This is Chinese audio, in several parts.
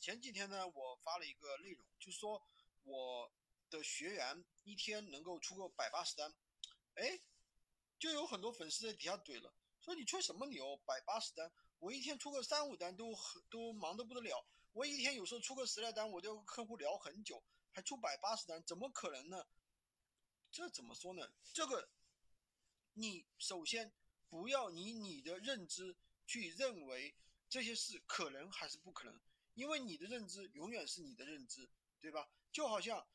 前几天呢，我发了一个内容，就说我的学员一天能够出个百八十单，哎，就有很多粉丝在底下怼了，说你吹什么牛？百八十单，我一天出个三五单都都忙得不得了，我一天有时候出个十来单，我就客户聊很久，还出百八十单，怎么可能呢？这怎么说呢？这个，你首先不要以你的认知去认为这些事可能还是不可能，因为你的认知永远是你的认知，对吧？就好像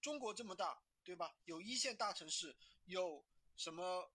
中国这么大，对吧？有一线大城市，有什么，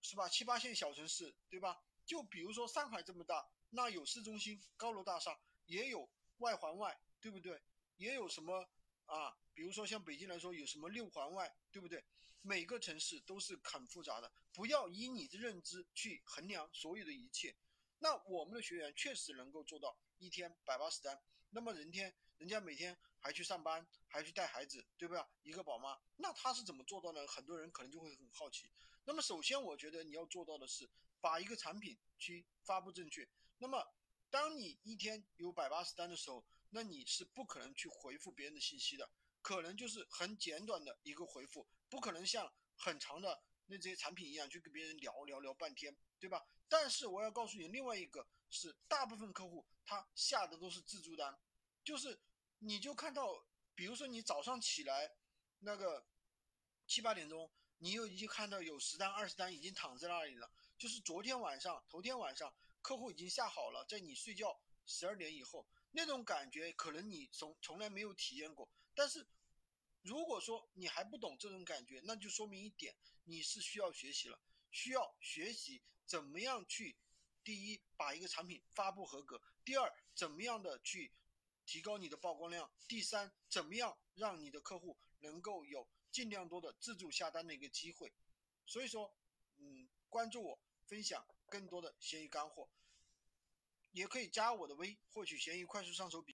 是吧？七八线小城市，对吧？就比如说上海这么大，那有市中心高楼大厦，也有外环外，对不对？也有什么啊？比如说像北京来说，有什么六环外，对不对？每个城市都是很复杂的，不要以你的认知去衡量所有的一切。那我们的学员确实能够做到一天百八十单，那么人天人家每天还去上班，还去带孩子，对不对？一个宝妈，那他是怎么做到呢？很多人可能就会很好奇。那么首先，我觉得你要做到的是把一个产品去发布正确。那么当你一天有百八十单的时候，那你是不可能去回复别人的信息的。可能就是很简短的一个回复，不可能像很长的那这些产品一样去跟别人聊聊聊半天，对吧？但是我要告诉你，另外一个是大部分客户他下的都是自助单，就是你就看到，比如说你早上起来那个七八点钟，你又已经看到有十单二十单已经躺在那里了，就是昨天晚上头天晚上客户已经下好了，在你睡觉十二点以后。那种感觉可能你从从来没有体验过，但是如果说你还不懂这种感觉，那就说明一点，你是需要学习了，需要学习怎么样去，第一把一个产品发布合格，第二怎么样的去提高你的曝光量，第三怎么样让你的客户能够有尽量多的自助下单的一个机会。所以说，嗯，关注我，分享更多的闲鱼干货。也可以加我的微，获取闲鱼快速上手笔。